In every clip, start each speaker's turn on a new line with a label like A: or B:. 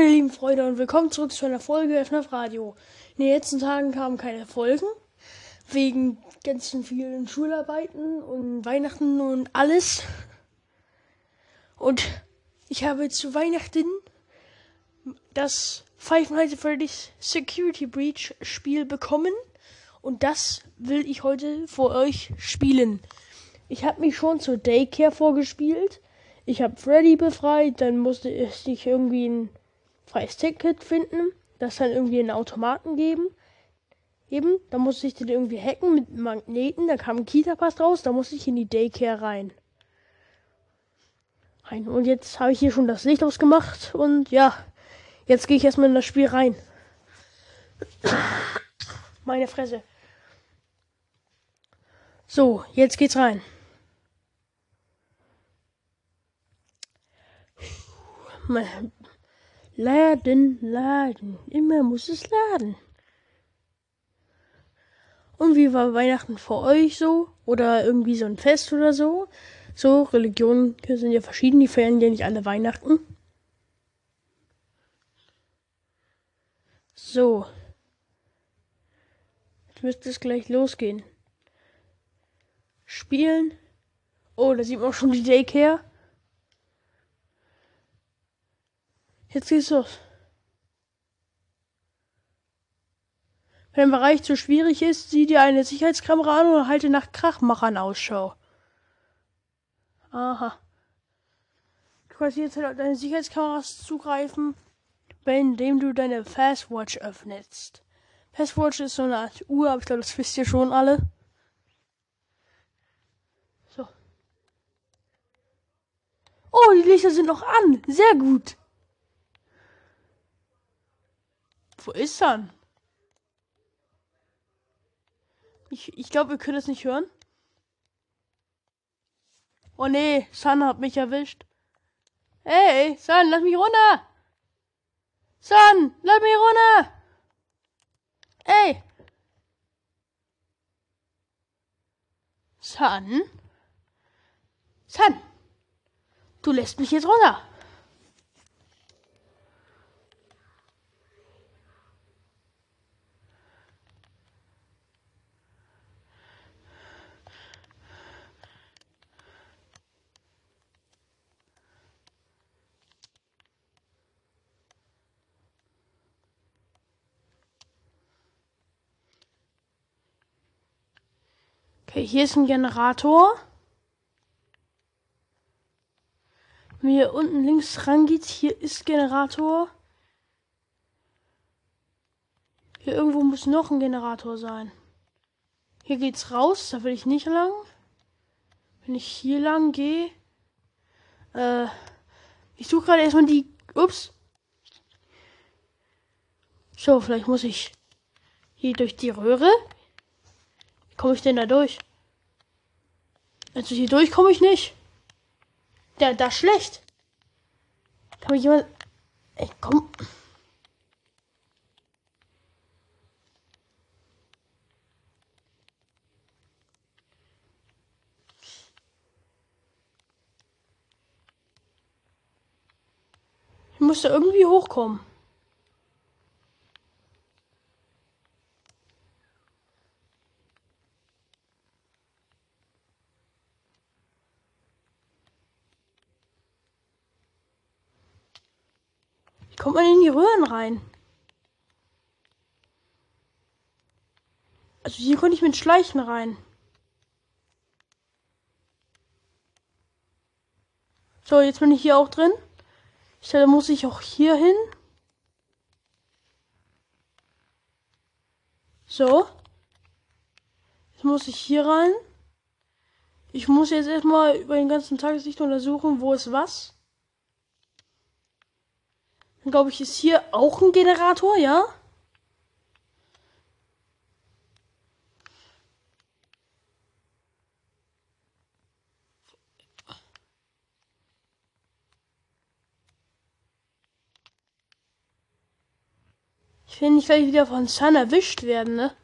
A: meine lieben Freunde und willkommen zurück zu einer Folge FNAF Radio. In den letzten Tagen kamen keine Folgen, wegen ganzen vielen Schularbeiten und Weihnachten und alles. Und ich habe zu Weihnachten das Five Nights at Freddy's Security Breach Spiel bekommen und das will ich heute für euch spielen. Ich habe mich schon zur Daycare vorgespielt. Ich habe Freddy befreit, dann musste ich irgendwie ein freies Ticket finden, das dann irgendwie einen Automaten geben. Eben, da musste ich den irgendwie hacken mit Magneten, da kam ein Kita-Pass raus, da musste ich in die Daycare rein. rein. Und jetzt habe ich hier schon das Licht ausgemacht und ja, jetzt gehe ich erstmal in das Spiel rein. Meine Fresse. So, jetzt geht's rein. Laden, laden. Immer muss es laden. Und wie war Weihnachten für euch so? Oder irgendwie so ein Fest oder so? So, Religionen sind ja verschieden, die feiern ja nicht alle Weihnachten. So. Jetzt müsste es gleich losgehen. Spielen. Oh, da sieht man auch schon die Daycare. Jetzt geht's los. Wenn der Bereich zu schwierig ist, sieh dir eine Sicherheitskamera an oder halte nach Krachmachern Ausschau. Aha. Du kannst jetzt halt auf deine Sicherheitskameras zugreifen, indem du deine Fastwatch öffnest. Fastwatch ist so eine Art Uhr, aber ich glaube, das wisst ihr schon alle. So. Oh, die Lichter sind noch an. Sehr gut. Wo ist er? Ich, ich glaube, wir können es nicht hören. Oh nee, Sun hat mich erwischt. Hey, Sun, lass mich runter! Sun, lass mich runter! Ey! Sun? Sun! Du lässt mich jetzt runter! Okay, hier ist ein Generator. Wenn hier unten links rangeht, hier ist Generator. Hier irgendwo muss noch ein Generator sein. Hier geht's raus, da will ich nicht lang. Wenn ich hier lang gehe. Äh, ich suche gerade erstmal die. Ups. So, vielleicht muss ich hier durch die Röhre komme ich denn da durch? Also hier durch komme ich nicht. Der, da schlecht. Kann mich jemand. Ey, komm. Ich muss da irgendwie hochkommen. Kommt man in die Röhren rein? Also hier konnte ich mit Schleichen rein. So, jetzt bin ich hier auch drin. Ich da muss ich auch hier hin. So. Jetzt muss ich hier rein. Ich muss jetzt erstmal über den ganzen Tageslicht untersuchen, wo ist was. Glaube ich, ist hier auch ein Generator, ja? Ich will nicht gleich wieder von Sun erwischt werden, ne?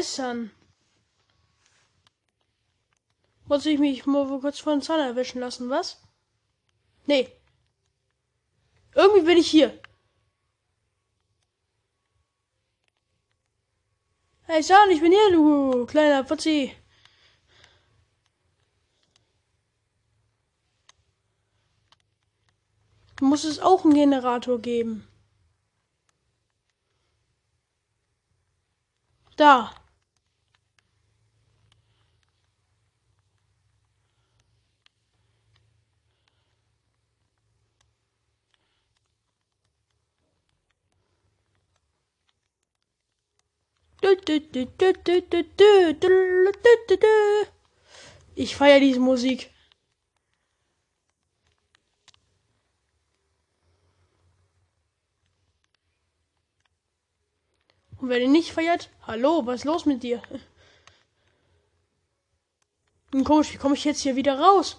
A: Er. Muss ich mich mal kurz von Zahn erwischen lassen, was? Nee. Irgendwie bin ich hier. Hey San, ich bin hier, du kleiner Putzi. Muss es auch einen Generator geben? Da. Ich feiere diese Musik. Und wer den nicht feiert, hallo, was ist los mit dir? Und komisch, wie komme ich jetzt hier wieder raus?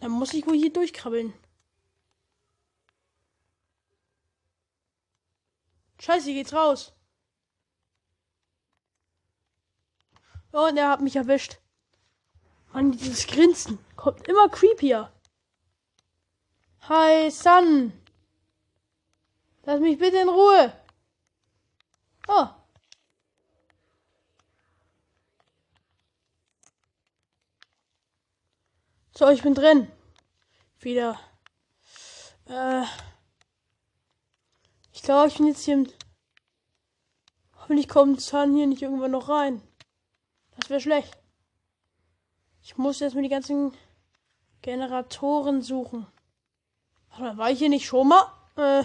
A: Dann muss ich wohl hier durchkrabbeln. Scheiße, hier geht's raus. Oh, und er hat mich erwischt. Mann, dieses Grinsen kommt immer creepier. Hi, Sun. Lass mich bitte in Ruhe. Oh. So, ich bin drin. Wieder. Äh. Ich glaube, ich bin jetzt hier im. Hoffentlich kommt Zahn hier nicht irgendwann noch rein. Das wäre schlecht. Ich muss jetzt mir die ganzen Generatoren suchen. Warte mal, war ich hier nicht schon mal? Äh.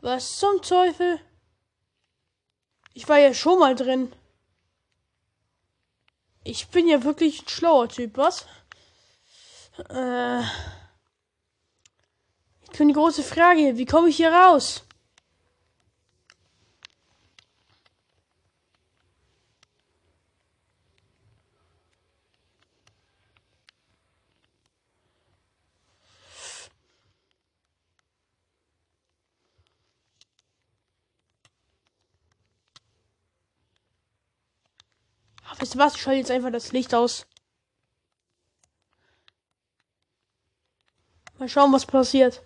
A: Was zum Teufel? Ich war ja schon mal drin. Ich bin ja wirklich ein schlauer Typ, was? Äh, ich die große Frage, wie komme ich hier raus? Weißt du was? Ich schalte jetzt einfach das Licht aus. Mal schauen, was passiert.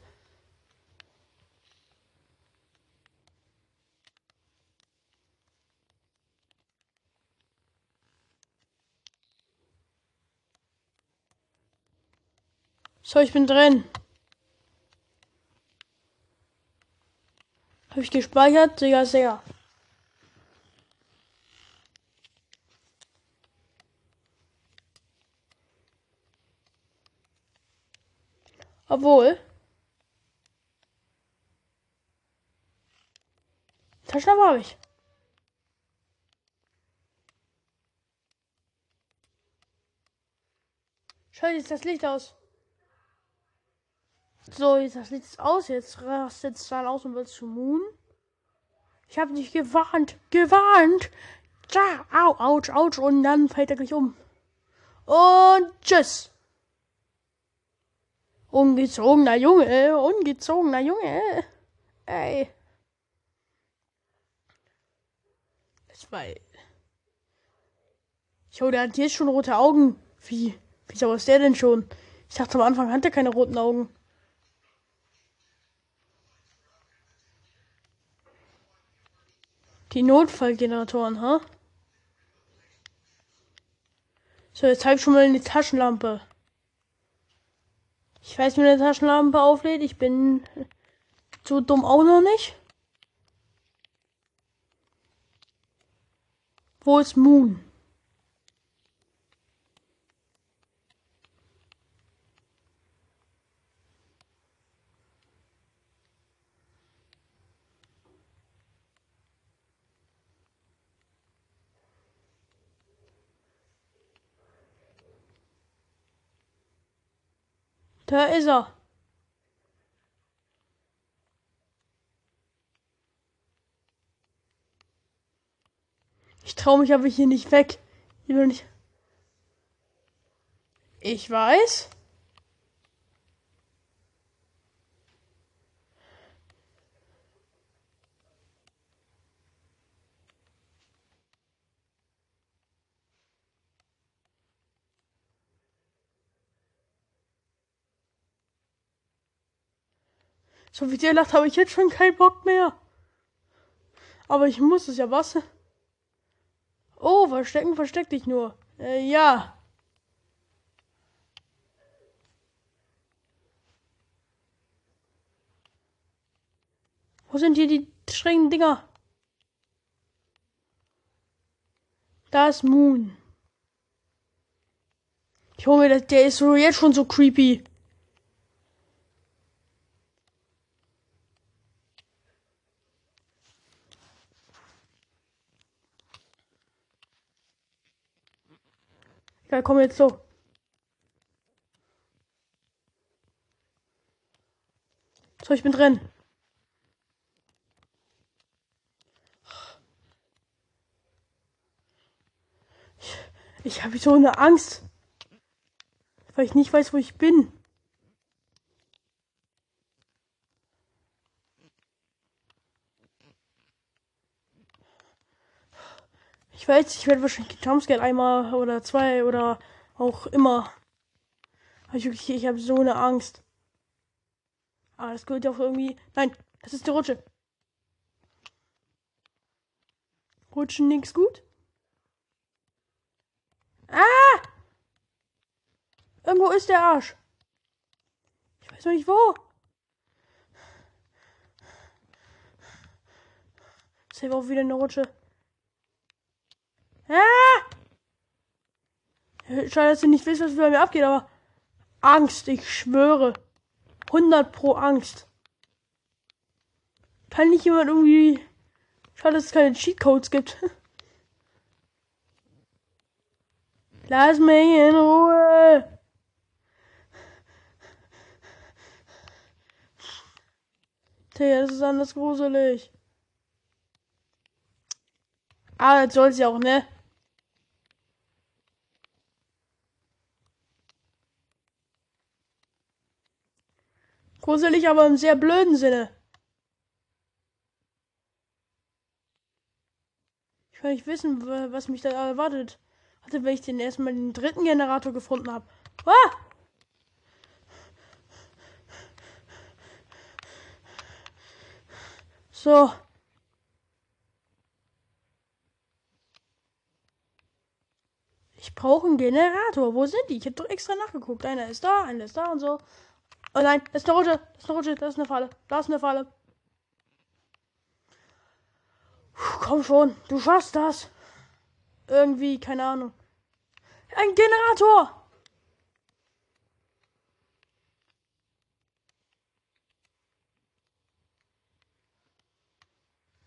A: So, ich bin drin. Habe ich gespeichert? Sehr, sehr. Obwohl. Taschenlampe habe ich. Schau jetzt das Licht aus. So, jetzt das Licht ist aus. Jetzt rastet es dann aus und wird zu Moon. Ich habe dich gewarnt. Gewarnt. Da, au, ouch, ouch. Und dann fällt er gleich um. Und tschüss. Ungezogener Junge, ungezogener Junge. Ey. Das war. Jo, der hat jetzt schon rote Augen. Wie? Wieso ist der denn schon? Ich dachte am Anfang hat er keine roten Augen. Die Notfallgeneratoren, ha? Huh? So, jetzt zeig schon mal in die Taschenlampe. Ich weiß, wie eine Taschenlampe auflädt. Ich bin so dumm auch noch nicht. Wo ist Moon? Da ist er. Ich traue mich aber hier nicht weg. Ich will nicht. Ich weiß. So wie der lacht, habe ich jetzt schon keinen Bock mehr. Aber ich muss es ja, was? Oh, verstecken, versteck dich nur. Äh, ja. Wo sind hier die strengen Dinger? Da ist Moon. Junge, der ist so jetzt schon so creepy. Ja, komm jetzt so. So, ich bin drin. Ich, ich habe so eine Angst, weil ich nicht weiß, wo ich bin. Ich weiß, ich werde wahrscheinlich Jumpscare einmal oder zwei oder auch immer. Aber ich wirklich, ich habe so eine Angst. Aber das gehört ja auch irgendwie. Nein, das ist die Rutsche. Rutschen nix gut? Ah! Irgendwo ist der Arsch. Ich weiß noch nicht wo. Save auch wieder eine Rutsche. Ah! Schade, dass ihr nicht wisst, was bei mir abgeht, aber Angst, ich schwöre. 100 pro Angst. Kann nicht jemand irgendwie. Schade, dass es keine Cheatcodes gibt. Lass mich in Ruhe. Tja, das ist anders gruselig. Ah, das soll sie auch, ne? Gruselig, aber im sehr blöden Sinne. Ich will nicht wissen, was mich da erwartet. Hatte, wenn ich den erstmal den dritten Generator gefunden habe. Ah! So. Ich brauche einen Generator. Wo sind die? Ich habe doch extra nachgeguckt. Einer ist da, einer ist da und so. Oh nein, das ist eine Rutsche. Das ist eine Rutsche. Das ist eine Falle. Da ist eine Falle. Puh, komm schon. Du schaffst das. Irgendwie, keine Ahnung. Ein Generator.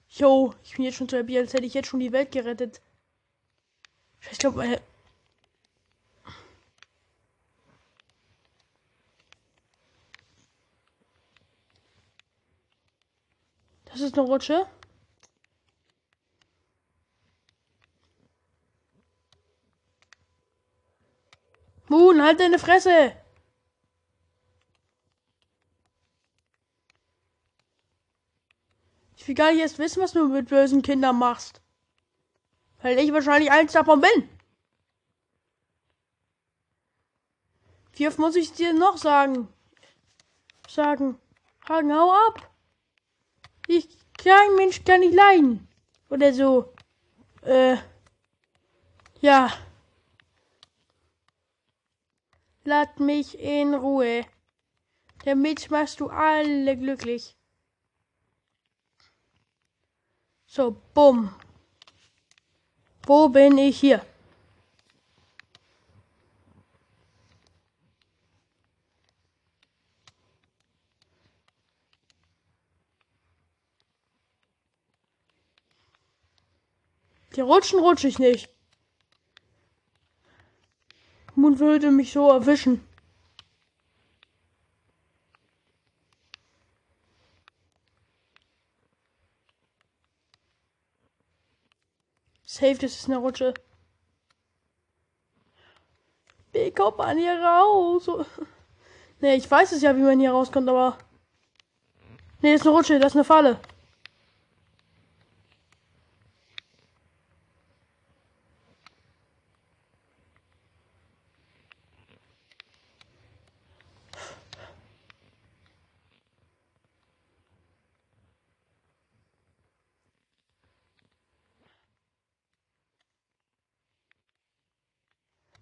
A: Jo, ich bin jetzt schon zu happy, als hätte ich jetzt schon die Welt gerettet. Ich glaube, meine ist eine Rutsche. Moon, halt deine Fresse! Ich will gar nicht erst wissen, was du mit bösen Kindern machst. Weil ich wahrscheinlich eins davon bin. Wie oft muss ich dir noch sagen? Sagen. Hagen, hau ab! Ich, kein Mensch kann nicht leiden. Oder so. Äh. Ja. Lass mich in Ruhe. Damit machst du alle glücklich. So, bumm. Wo bin ich hier? Die rutschen rutsche ich nicht. Mund würde mich so erwischen. Safe, das ist eine Rutsche. Wie kommt man hier raus? Ne, ich weiß es ja, wie man hier rauskommt, aber. Ne, das ist eine Rutsche, das ist eine Falle.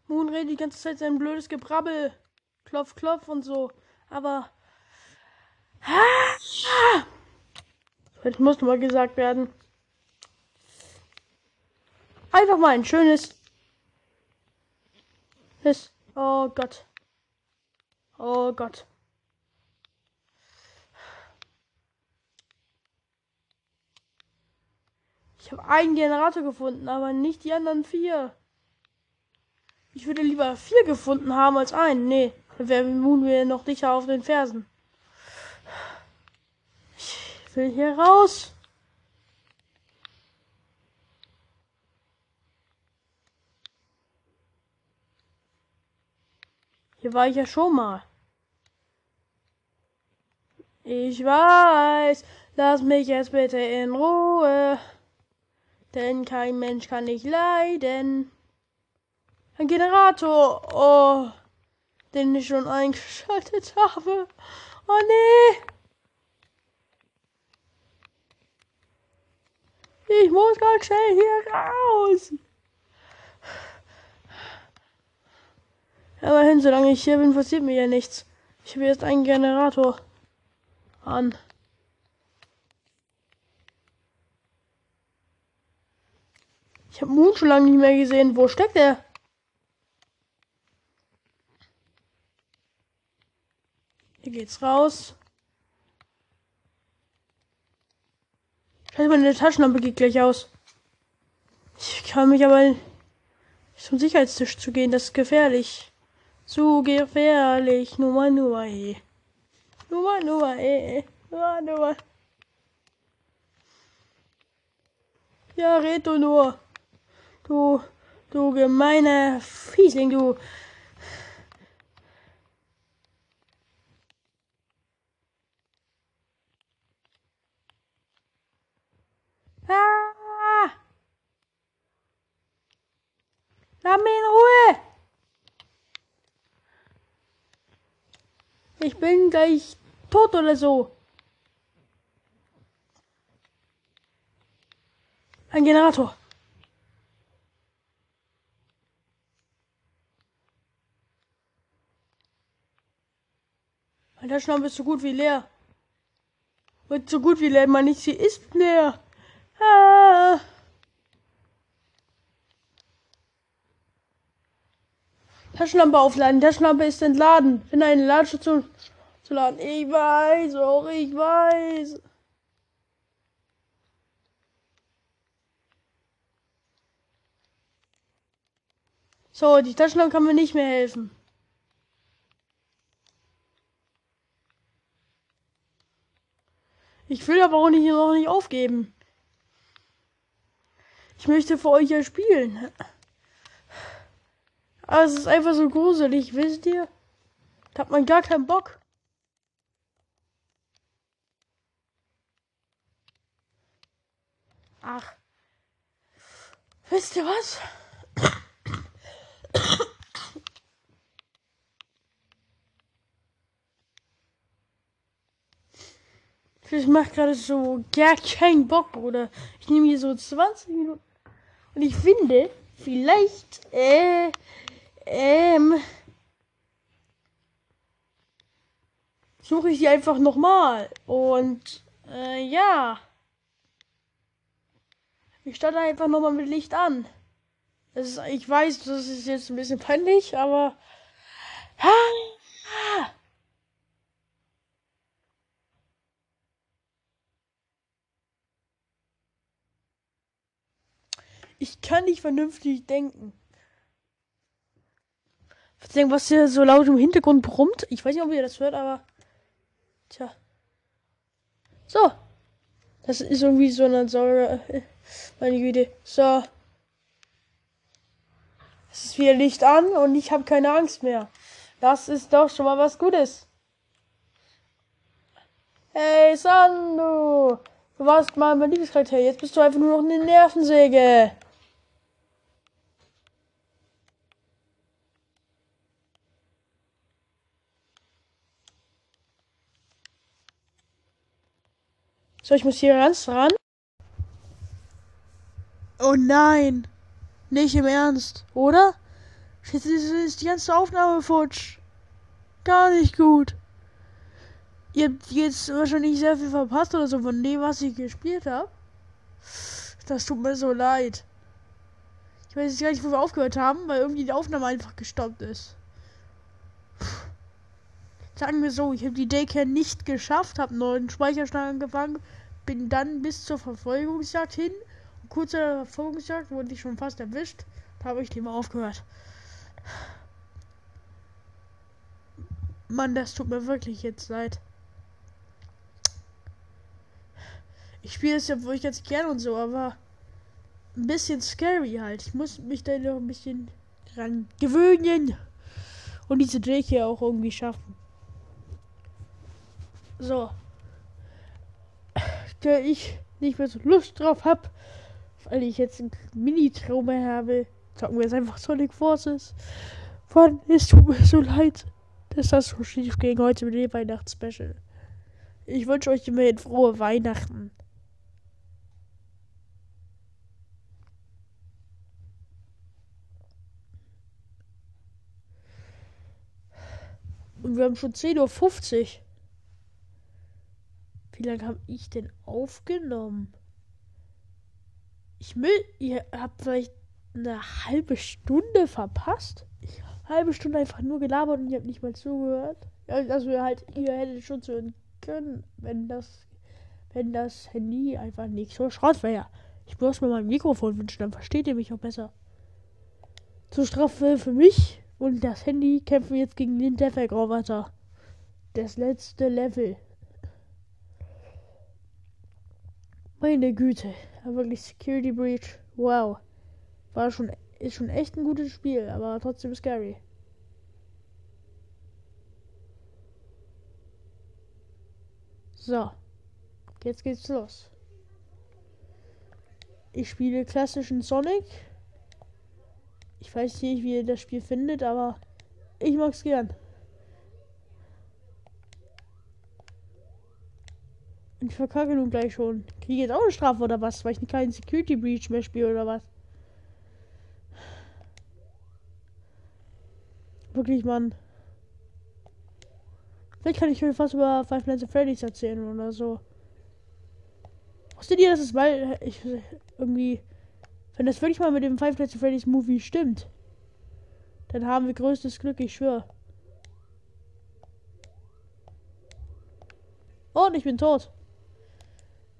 A: Moon redet die ganze Zeit sein blödes Gebrabbel. Klopf, klopf und so. Aber. Das muss mal gesagt werden. Einfach mal ein schönes. Oh Gott. Oh Gott. Ich habe einen Generator gefunden, aber nicht die anderen vier. Ich würde lieber vier gefunden haben als einen. Nee, dann wären wir noch dichter auf den Fersen. Ich will hier raus. Hier war ich ja schon mal. Ich weiß, lass mich jetzt bitte in Ruhe. Denn kein Mensch kann nicht leiden. Ein Generator, oh, den ich schon eingeschaltet habe. Oh nee. Ich muss ganz schnell hier raus. Immerhin, solange ich hier bin, passiert mir ja nichts. Ich habe jetzt einen Generator an. Ich habe Moon schon lange nicht mehr gesehen. Wo steckt er? Hier geht's raus. Scheiße, meine Taschenlampe geht gleich aus. Ich kann mich aber zum Sicherheitstisch zu gehen. Das ist gefährlich. Zu gefährlich. Nummer, Nummer, eh. Nummer, Nummer, eh. Nummer, Nummer. Ja, red du nur. Du, du gemeiner Fiesling, du. Ah! Lass mich in Ruhe! Ich bin gleich tot oder so. Ein Generator. Mein Taschenlampe ist so gut wie leer. Und so gut wie leer, man nicht, sie ist leer. Ah. Taschenlampe aufladen. Taschenlampe ist entladen. Finde eine Ladestation zu laden. Ich weiß, auch ich weiß. So, die Taschenlampe kann mir nicht mehr helfen. Ich will aber auch nicht, noch nicht aufgeben. Ich möchte für euch ja spielen. Aber es ist einfach so gruselig, wisst ihr? Da hat man gar keinen Bock. Ach. Wisst ihr was? Ich mache gerade so gar keinen Bock, Bruder. Ich nehme hier so 20 Minuten. Und ich finde, vielleicht, äh, ähm, suche ich die einfach nochmal. Und, äh, ja. Ich starte einfach nochmal mit Licht an. Ist, ich weiß, das ist jetzt ein bisschen peinlich, aber. Ah, Ich kann nicht vernünftig denken. Verzeihung, was hier so laut im Hintergrund brummt. Ich weiß nicht, ob ihr das hört, aber. Tja. So. Das ist irgendwie so eine Säure. Meine Güte. So. Es ist wieder Licht an und ich habe keine Angst mehr. Das ist doch schon mal was Gutes. Hey, Sandu! Du warst mal mein Lieblingscharakter. Jetzt bist du einfach nur noch eine Nervensäge. So, ich muss hier ganz ran. Oh nein. Nicht im Ernst, oder? Jetzt ist, die ganze Aufnahme futsch. Gar nicht gut. Ihr habt jetzt wahrscheinlich sehr viel verpasst oder so von dem, was ich gespielt habe. Das tut mir so leid. Ich weiß jetzt gar nicht, wo wir aufgehört haben, weil irgendwie die Aufnahme einfach gestoppt ist. Sagen wir so, ich habe die Daycare nicht geschafft, habe neuen Speicherstand angefangen, bin dann bis zur Verfolgungsjagd hin. Und kurz der Verfolgungsjagd wurde ich schon fast erwischt. Da habe ich lieber aufgehört. Mann, das tut mir wirklich jetzt leid. Ich spiele es ja wirklich ganz gerne und so, aber ein bisschen scary halt. Ich muss mich da noch ein bisschen dran gewöhnen und diese Drake hier auch irgendwie schaffen. So. Da ich nicht mehr so Lust drauf habe, weil ich jetzt einen Mini-Traum habe, sagen wir jetzt einfach Sonic Forces. Mann, es tut mir so leid, dass das so schief ging heute mit dem Weihnachtsspecial. Ich wünsche euch immerhin frohe Weihnachten. Und wir haben schon 10.50 Uhr. Wie lange habe ich denn aufgenommen? Ich will, ihr habt vielleicht eine halbe Stunde verpasst. Ich, halbe Stunde einfach nur gelabert und ihr habt nicht mal zugehört. Also halt, ihr hättet schon zuhören können, wenn das, wenn das Handy einfach nicht so Schrott wäre. Ich muss mir mein Mikrofon wünschen, dann versteht ihr mich auch besser. Zur Strafe für mich und das Handy kämpfen jetzt gegen den Defek-Roboter. Das letzte Level. Meine Güte, wirklich Security Breach. Wow. War schon, ist schon echt ein gutes Spiel, aber trotzdem scary. So. Jetzt geht's los. Ich spiele klassischen Sonic. Ich weiß nicht, wie ihr das Spiel findet, aber ich mag's gern. Und ich verkacke nun gleich schon. Kriege ich jetzt auch eine Strafe oder was? Weil ich keinen Security Breach mehr spiele oder was? Wirklich, Mann. Vielleicht kann ich mir fast über Five Nights at Freddy's erzählen oder so. Wusstet ihr, dass es mal ich, irgendwie, wenn das wirklich mal mit dem Five Nights at Freddy's Movie stimmt, dann haben wir größtes Glück, ich schwöre. Und ich bin tot.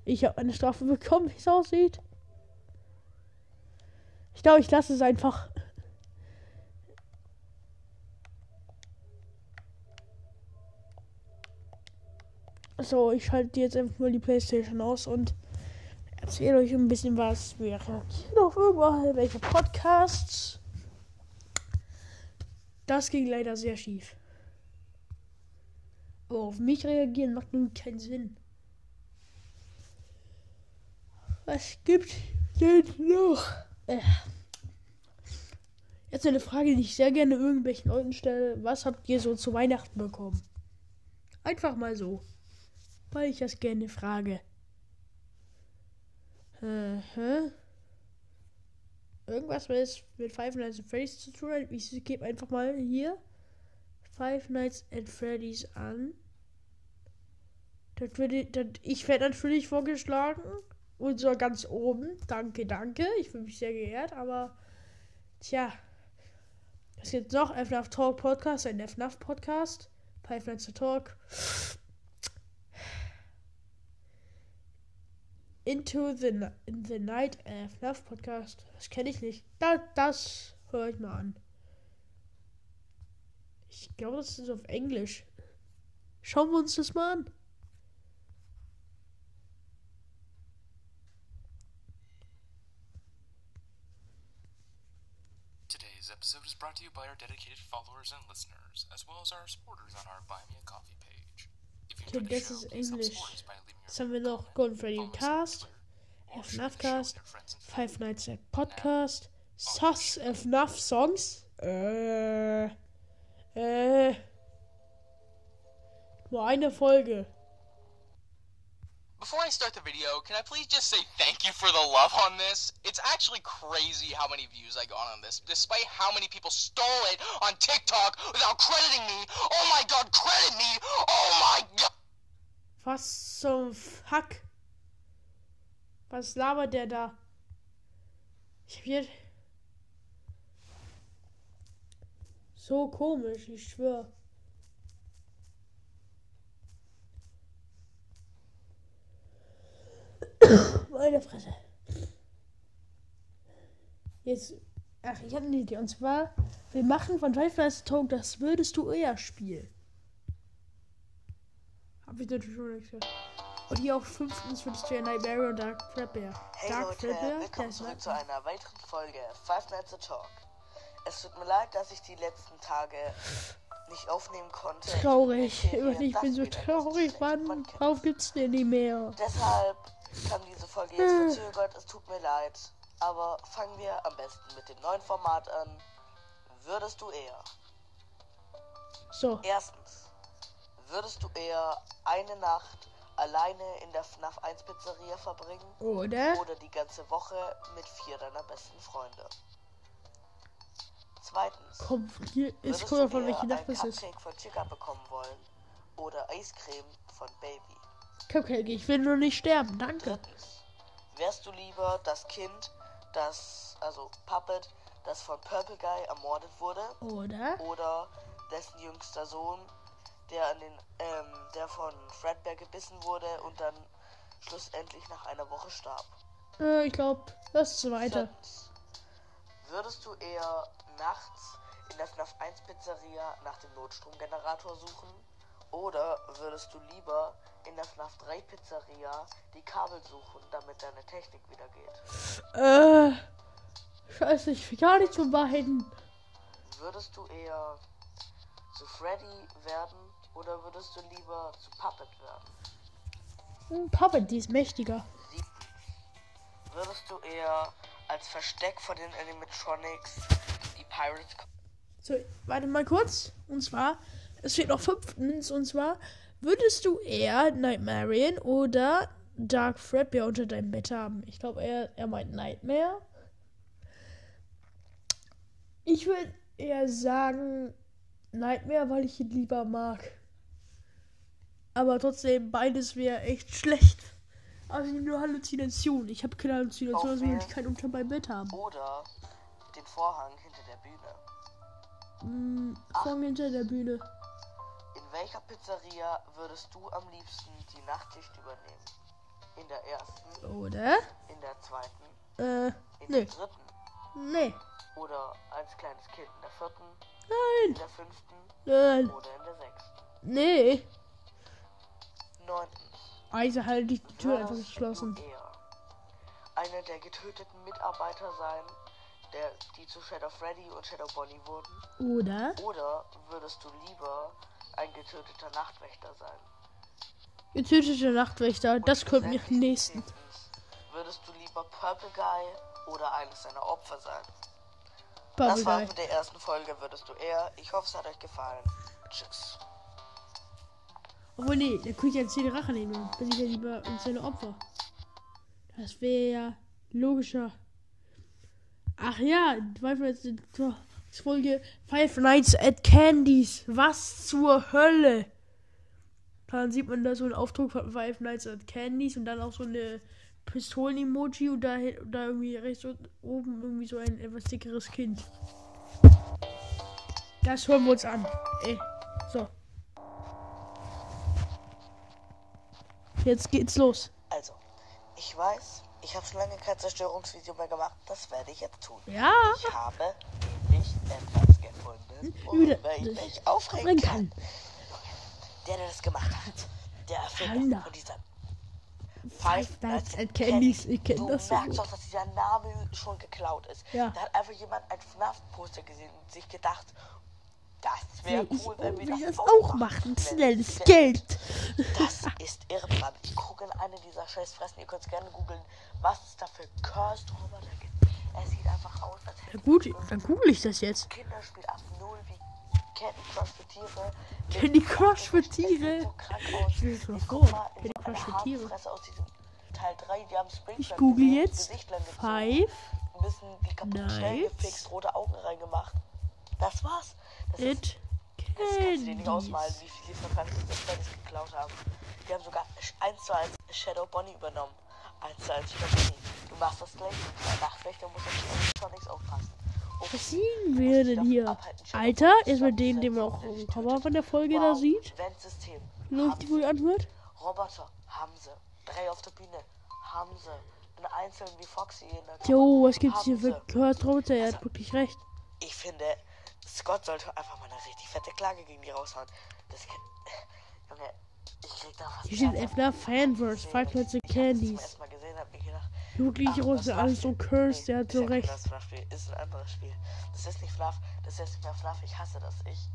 A: Ich habe eine Strafe bekommen, wie es aussieht. Ich glaube, ich lasse es einfach. So, ich schalte jetzt einfach mal die Playstation aus und erzähle euch ein bisschen was wäre noch irgendwelche Podcasts. Das ging leider sehr schief. Aber auf mich reagieren macht nun keinen Sinn. Was gibt denn noch? Äh. Jetzt eine Frage, die ich sehr gerne irgendwelchen Leuten stelle. Was habt ihr so zu Weihnachten bekommen? Einfach mal so. Weil ich das gerne frage. Äh, hä? Irgendwas, was mit Five Nights at Freddy's zu tun hat. Ich gebe einfach mal hier Five Nights at Freddy's an. Das würde, das, ich werde natürlich vorgeschlagen. Und so ganz oben. Danke, danke. Ich fühle mich sehr geehrt, aber tja. Es gibt noch FNAF Talk Podcast, ein FNAF Podcast. Five to Talk. Into the, in the Night FNAF Podcast. Das kenne ich nicht. Da, das höre ich mal an. Ich glaube, das ist auf Englisch. Schauen wir uns das mal an.
B: Episode is brought to you by our dedicated followers and listeners, as well as our supporters on our Buy Me a Coffee page. If you
A: okay, this show, is English. Jetzt haben wir noch Golden Freddy Cast, FNAF Cast, Five Nights at Podcast, Sus FNAF Songs, äh, äh, nur eine Folge.
C: Before I start the video, can I please just say thank you for the love on this? It's actually crazy how many views I got on this, despite how many people stole it on TikTok without crediting me. Oh my god, credit me! Oh my god!
A: Was zum Fuck? Was labert der da? Ich hab hier. So komisch, ich schwör. Meine Fresse. Jetzt. Ach, ich habe eine Idee. Und zwar, wir machen von Five Nights at Talk das würdest du eher Spiel. Hab ich natürlich schon gesagt. Und hier auch fünftens würdest du ja Nightmare und Dark Fredbear.
D: Hey
A: Dark
D: Leute?
A: Der
D: willkommen zurück zu einer weiteren Folge Five Nights at Talk. Es tut mir leid, dass ich die letzten Tage nicht aufnehmen konnte.
A: Traurig.
D: Ich bin,
A: Ich, bin so traurig. Mann. Warum gibt's den nicht mehr?
D: Deshalb kam diese Folge jetzt verzögert. Es tut mir leid. Aber fangen wir am besten mit dem neuen Format an. Würdest du eher?
A: So.
D: Erstens. Würdest du eher eine Nacht alleine in der FNAF 1 Pizzeria verbringen?
A: Oder?
D: oder die ganze Woche mit vier deiner besten Freunde. Zweitens.
A: Komm, hier ist
D: würdest
A: cool,
D: du
A: von
D: eher
A: welcher
D: ein
A: Nacht das ist.
D: Cupcake von Chica bekommen wollen oder Eiscreme von Baby?
A: Cupcake, ich will nur nicht sterben, danke.
D: Wärst du lieber das Kind, das, also Puppet, das von Purple Guy ermordet wurde
A: Oder?
D: oder dessen jüngster Sohn, der an den, ähm, der von Fredbear gebissen wurde und dann schlussendlich nach einer Woche starb?
A: Äh, ich glaube, das ist weiter.
D: Viertens. Würdest du eher nachts in der FNAF 1 Pizzeria nach dem Notstromgenerator suchen? Oder würdest du lieber in der FNAF 3 Pizzeria die Kabel suchen, damit deine Technik wieder geht?
A: Äh, scheiße, ich will gar nicht zu beiden.
D: Würdest du eher zu Freddy werden oder würdest du lieber zu Puppet werden?
A: Puppet, die ist mächtiger.
D: Siebtens. Würdest du eher als Versteck von den Animatronics die Pirates
A: So, warte mal kurz. Und zwar, es steht noch fünftens. Und zwar, würdest du eher Nightmarian oder Dark Fredbear unter deinem Bett haben? Ich glaube, er, er meint Nightmare. Ich würde eher sagen Nightmare, weil ich ihn lieber mag. Aber trotzdem, beides wäre echt schlecht. Also nur Halluzination. Ich habe keine Halluzination, also ich keinen unter meinem Bett haben.
D: oder den Vorhang hinter der Bühne?
A: Hm, Vorn hinter der Bühne.
D: In welcher Pizzeria würdest du am liebsten die Nachtschicht übernehmen? In der ersten,
A: Oder?
D: in der zweiten,
A: Äh,
D: in
A: nee.
D: der dritten
A: Nee.
D: oder als kleines Kind in der vierten, in
A: Nein.
D: der fünften
A: Nein.
D: oder in der sechsten?
A: Nee.
D: Neuntens.
A: Also halt die Tür einfach geschlossen.
D: eher einer der getöteten Mitarbeiter sein, der, die zu Shadow Freddy und Shadow Bonnie wurden?
A: Oder?
D: Oder würdest du lieber ein getöteter Nachtwächter sein?
A: Getötete Nachtwächter, das kommt mir am nächsten.
D: Würdest du lieber Purple Guy oder eines seiner Opfer sein? Das war's mit der ersten Folge, würdest du eher. Ich hoffe, es hat euch gefallen. Tschüss.
A: Obwohl, nee, der könnte jetzt die Rache nehmen. Bin ich ja lieber in seine Opfer. Das wäre ja logischer. Ach ja, Five Nights at Folge Five Nights at Candies. Was zur Hölle? Dann sieht man da so einen Aufdruck von Five Nights at Candies und dann auch so eine Pistolen-Emoji und da, da irgendwie rechts oben irgendwie so ein etwas dickeres Kind. Das hören wir uns an. Ey, so. Jetzt geht's los.
D: Also, ich weiß, ich habe schon lange kein Zerstörungsvideo mehr gemacht. Das werde ich jetzt tun.
A: Ja.
D: Ich habe nämlich etwas gefunden,
A: Über-
D: worüber ich mich
A: Aufregen kann.
D: Der, der das gemacht hat. Der. Erfinder von dieser Five
A: Nights at Candies. Ich kenn
D: Du
A: das so
D: merkst doch, dass dieser Name schon geklaut ist.
A: Ja.
D: Da hat einfach jemand ein FNAF-Poster gesehen und sich gedacht, das wäre
A: ich
D: cool, wenn wir das,
A: das auch machen. Schnelles Geld.
D: Das ist irre, Mann. Ich gucke in eine dieser Scheißfressen. Ihr könnt es gerne googeln, was es da für Cursed Roboter gibt. Er sieht einfach aus, als hätte
A: gut, dann google ich das jetzt.
D: Kinderspiel ab null wie Candy Crush für Tiere.
A: Candy Crush für
D: Es sieht
A: Tiere.
D: so krank aus.
A: Ich
D: guck mal,
A: Candy Crush für Tiere.
D: Teil 3. Die haben Springtrap
A: Ich google jetzt. Five
D: bisschen die kaputt schnell
A: Nights
D: gefixt, rote Augen reingemacht. Das war's. Das ist,
A: It
D: das kannst du dir nicht ausmalen, wie viel die von Freddy's geklaut haben. Die haben sogar 1 zu 1 Shadow Bonnie übernommen. 1 zu 1 Shadow Bonnie. Du machst das gleich mit zwei Nachtwächter, musst auf schon nichts aufpassen. Okay,
A: Was sehen wir denn hier? Alter, erstmal den, den man auch
D: der
A: im Cover von der Folge da
D: Wow,
A: sieht.
D: Ventsystem.
A: Wie
D: Haben
A: sich wohl anhört.
D: Roboter haben sie. Drei auf der Bühne haben sie. Einen einzelnen wie Foxy in der.
A: Jo, was gibt's hier für Roboter? Er hat
D: Also-
A: wirklich recht.
D: Ich finde, Scott sollte einfach mal eine richtig fette Klage gegen die raushauen. Das. Junge, ich krieg da fast.
A: Hier steht. FNAF Fanverse, Five Nights at Candies. Jugendliche sind alles so cursed, der hat so recht.
D: Das ist ein anderes Spiel. Das ist nicht FNAF, das ist nicht mehr FNAF. Ich hasse das. Ich.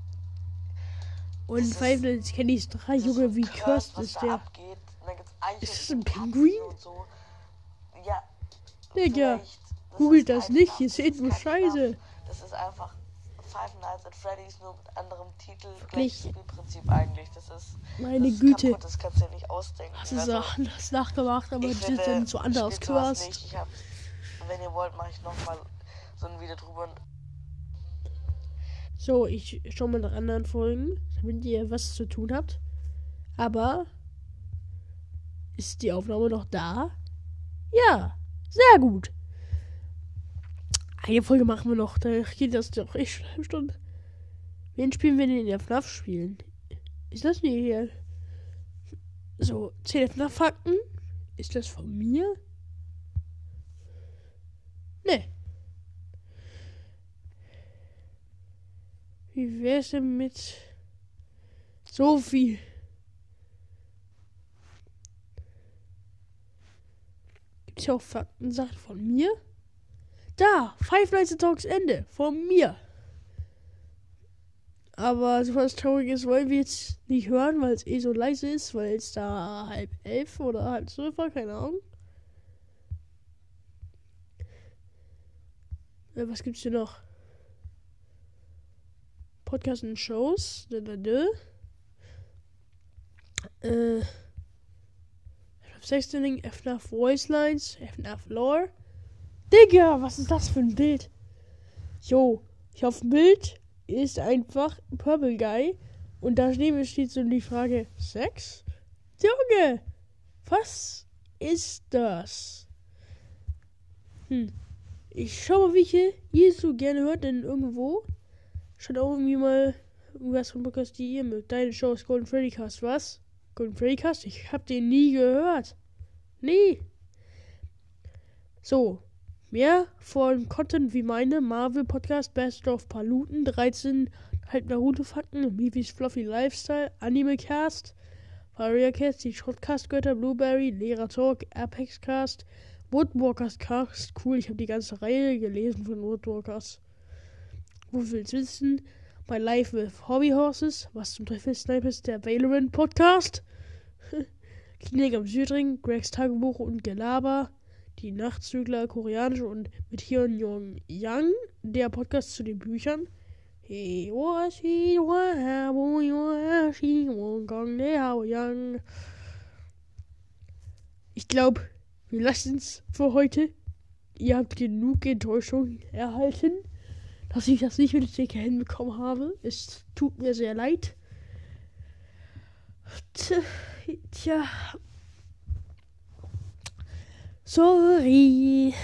A: Und Five Nights at Candies 3,
D: das ist
A: Junge, wie
D: cursed, was
A: ist der? Ist das ein Pinguin?
D: So. Ja.
A: Digga, googelt das nicht, ihr seht nur Scheiße.
D: Das ist einfach Five Nights at Freddy's nur mit anderem Titel. Gleiches Spielprinzip eigentlich. Das ist.
A: Meine
D: das
A: Güte.
D: Kaputt, das kannst du dir nicht ausdenken.
A: Das ist
D: Also,
A: auch anders nachgemacht, aber das ist dann so anders
D: nicht. Ich hab, wenn ihr wollt, mache ich nochmal so ein Video drüber.
A: So, ich schau mal nach anderen Folgen, damit ihr was zu tun habt. Aber ist die Aufnahme noch da? Ja, sehr gut. Eine Folge machen wir noch, da geht das doch echt eine Stunde. Wen spielen wir denn in der FNAF spielen? Ist das nicht hier? So, 10 FNAF-Fakten? Ist das von mir? Nee. Wie wär's denn mit Sophie? Gibt's ja auch Faktensachen von mir? Da, Five Nights at Talks Ende, von mir. Aber so was Trauriges wollen wir jetzt nicht hören, weil es eh so leise ist, weil es da halb elf oder halb zwölf war, keine Ahnung. Äh, was gibt's hier noch? Podcasts und Shows. Dö, dö, dö. Äh. FNAF Sexting, FNAF Voice Lines, FNAF Lore. Digga, was ist das für ein Bild? Jo, ich auf dem Bild ist einfach Purple Guy. Und da neben steht so die Frage: Sex? Junge, was ist das? Hm. Ich schau mal, wie ich hier, so gerne hört, denn irgendwo Schaut auch irgendwie mal irgendwas von Podcast, die ihr mögt. Deine Show ist Golden Freddy Cast, was? Golden Freddy Cast? Ich hab den nie gehört. Nie. So. Mehr von Content wie meine Marvel Podcast, Best of Paluten, 13 halb Naruto-Fakten, Mivis Fluffy Lifestyle, Anime Cast, Varia Cast, die Shotcast-Götter, Blueberry, Lehrer Talk, Apex Cast, Woodwalkers Cast. Cool, ich habe die ganze Reihe gelesen von Woodwalkers. Wo willst wissen? My Life with Hobby Horses. Was zum Teufel Sniper ist der Valorant Podcast? Klinik am Südring, Gregs Tagebuch und Gelaber. Die Nachtzügler, koreanische und mit Hyun Yong Yang. Der Podcast zu den Büchern. Ich glaube, wir lassen es für heute. Ihr habt genug Enttäuschung erhalten dass ich das nicht mit Sticker hinbekommen habe. Es tut mir sehr leid. Tja. Sorry.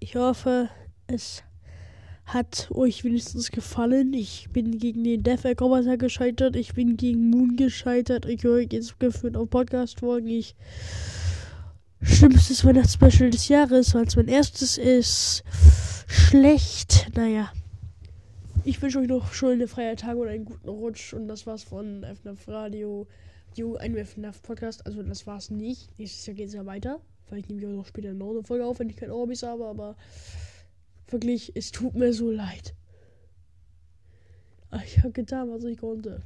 A: Ich hoffe, es hat euch wenigstens gefallen. Ich bin gegen den Death Roboter gescheitert. Ich bin gegen Moon gescheitert. Ich höre jetzt geführt auf Podcast-Folgen. Ich schlimmstes Weihnachtsspecial des Jahres, weil es mein erstes ist. Schlecht. Naja. Ich wünsche euch noch schöne freie Tage und einen guten Rutsch. Und das war's von FNAF Radio. Jo, ein FNAF Podcast. Also, das war's nicht. Nächstes Jahr geht's ja weiter. Vielleicht nehme ich auch noch später noch eine Folge auf, wenn ich keine Hobbys habe. Aber wirklich, es tut mir so leid. Aber Ich habe getan, was ich konnte.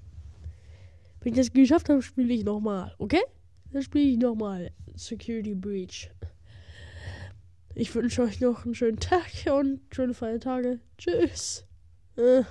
A: Wenn ich das geschafft habe, spiele ich nochmal. Okay? Dann spiele ich nochmal Security Breach. Ich wünsche euch noch einen schönen Tag und schöne Feiertage. Tschüss. Äh.